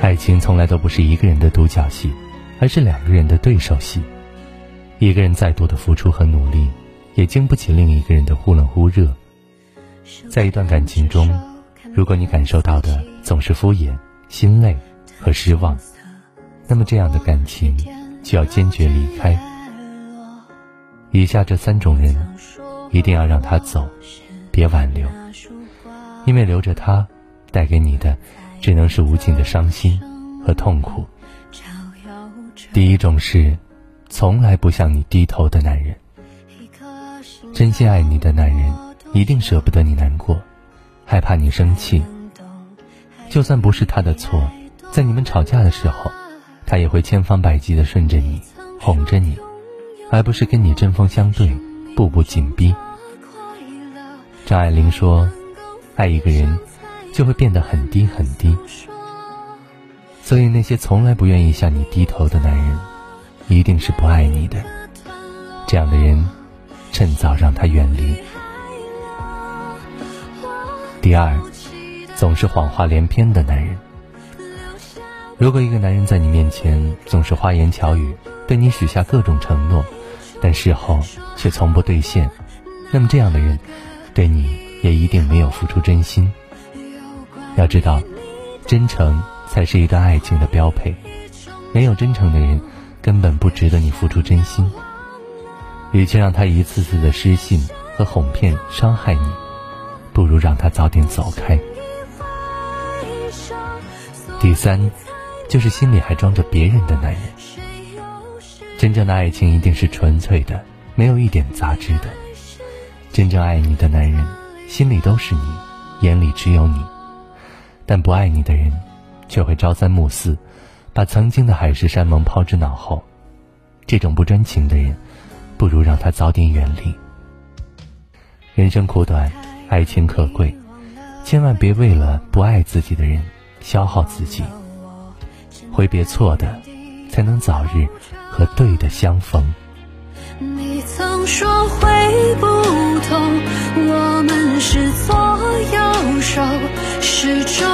爱情从来都不是一个人的独角戏，而是两个人的对手戏。一个人再多的付出和努力，也经不起另一个人的忽冷忽热。在一段感情中，如果你感受到的总是敷衍、心累和失望，那么这样的感情就要坚决离开。以下这三种人，一定要让他走，别挽留，因为留着他，带给你的只能是无尽的伤心和痛苦。第一种是，从来不向你低头的男人。真心爱你的男人，一定舍不得你难过，害怕你生气。就算不是他的错，在你们吵架的时候，他也会千方百计的顺着你，哄着你。而不是跟你针锋相对，步步紧逼。张爱玲说：“爱一个人，就会变得很低很低。”所以那些从来不愿意向你低头的男人，一定是不爱你的。这样的人，趁早让他远离。第二，总是谎话连篇的男人。如果一个男人在你面前总是花言巧语，对你许下各种承诺，但事后却从不兑现，那么这样的人，对你也一定没有付出真心。要知道，真诚才是一段爱情的标配。没有真诚的人，根本不值得你付出真心。与其让他一次次的失信和哄骗伤害你，不如让他早点走开。第三，就是心里还装着别人的男人。真正的爱情一定是纯粹的，没有一点杂质的。真正爱你的男人，心里都是你，眼里只有你。但不爱你的人却会朝三暮四把曾经的海誓山盟抛之脑后。这种不专情的人不如让他早点远离。人生苦短爱情可贵千万别为了不爱自己的人消耗自己。挥别错的才能早日和对的相逢。你曾说会不同我们是左右手始终